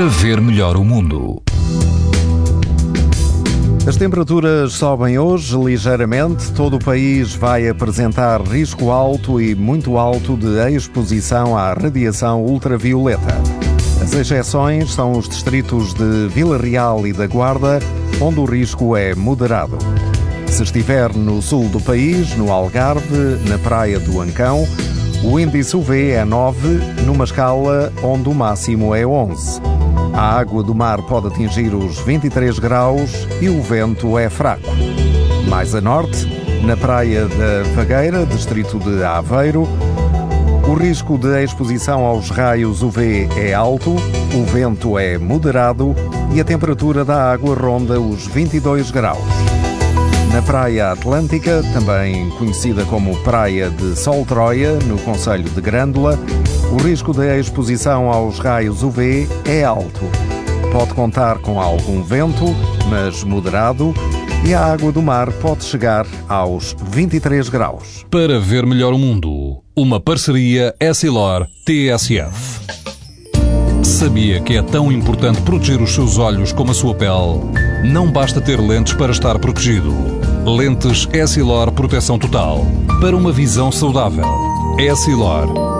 para ver melhor o mundo. As temperaturas sobem hoje ligeiramente. Todo o país vai apresentar risco alto e muito alto de exposição à radiação ultravioleta. As exceções são os distritos de Vila Real e da Guarda, onde o risco é moderado. Se estiver no sul do país, no Algarve, na praia do Ancão, o índice UV é 9, numa escala onde o máximo é 11. A água do mar pode atingir os 23 graus e o vento é fraco. Mais a norte, na praia da Fagueira, distrito de Aveiro, o risco de exposição aos raios UV é alto, o vento é moderado e a temperatura da água ronda os 22 graus. Na Praia Atlântica, também conhecida como Praia de Sol Troia, no Conselho de Grândola, o risco de exposição aos raios UV é alto. Pode contar com algum vento, mas moderado, e a água do mar pode chegar aos 23 graus. Para ver melhor o mundo, uma parceria Essilor-TSF. Sabia que é tão importante proteger os seus olhos como a sua pele? Não basta ter lentes para estar protegido. Lentes Essilor Proteção Total. Para uma visão saudável. Essilor.